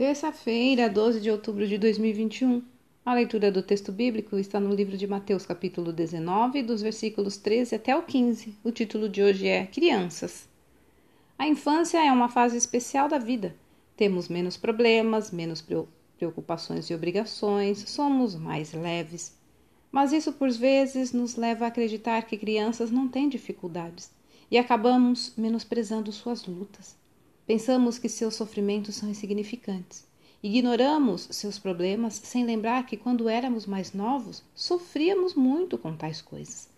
Terça-feira, 12 de outubro de 2021. A leitura do texto bíblico está no livro de Mateus, capítulo 19, dos versículos 13 até o 15. O título de hoje é Crianças. A infância é uma fase especial da vida. Temos menos problemas, menos preocupações e obrigações, somos mais leves. Mas isso, por vezes, nos leva a acreditar que crianças não têm dificuldades e acabamos menosprezando suas lutas. Pensamos que seus sofrimentos são insignificantes. Ignoramos seus problemas sem lembrar que, quando éramos mais novos, sofríamos muito com tais coisas.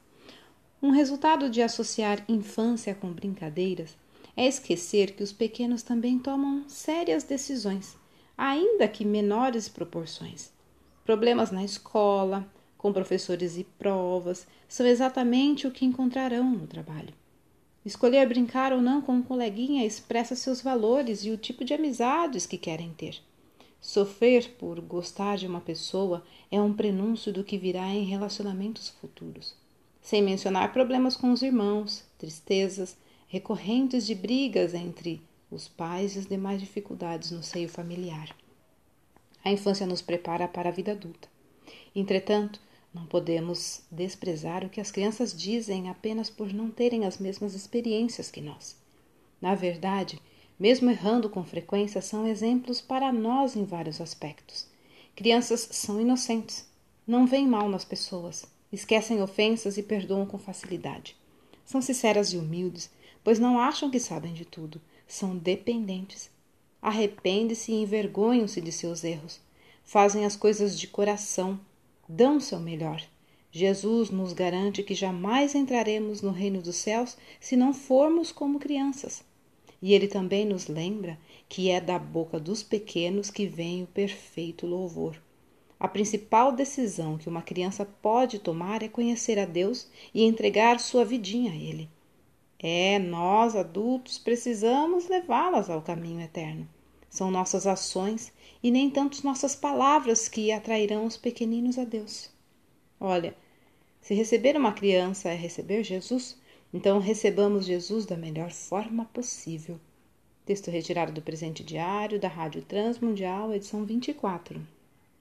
Um resultado de associar infância com brincadeiras é esquecer que os pequenos também tomam sérias decisões, ainda que menores proporções. Problemas na escola, com professores e provas, são exatamente o que encontrarão no trabalho. Escolher brincar ou não com um coleguinha expressa seus valores e o tipo de amizades que querem ter. Sofrer por gostar de uma pessoa é um prenúncio do que virá em relacionamentos futuros. Sem mencionar problemas com os irmãos, tristezas, recorrentes de brigas entre os pais e as demais dificuldades no seio familiar. A infância nos prepara para a vida adulta. Entretanto, não podemos desprezar o que as crianças dizem apenas por não terem as mesmas experiências que nós. Na verdade, mesmo errando com frequência, são exemplos para nós em vários aspectos. Crianças são inocentes, não veem mal nas pessoas, esquecem ofensas e perdoam com facilidade. São sinceras e humildes, pois não acham que sabem de tudo, são dependentes. Arrependem-se e envergonham-se de seus erros. Fazem as coisas de coração, dão seu melhor. Jesus nos garante que jamais entraremos no reino dos céus se não formos como crianças. E ele também nos lembra que é da boca dos pequenos que vem o perfeito louvor. A principal decisão que uma criança pode tomar é conhecer a Deus e entregar sua vidinha a Ele. É, nós adultos precisamos levá-las ao caminho eterno. São nossas ações e nem tanto nossas palavras que atrairão os pequeninos a Deus. Olha, se receber uma criança é receber Jesus, então recebamos Jesus da melhor forma possível. Texto retirado do presente diário da Rádio Transmundial, edição 24.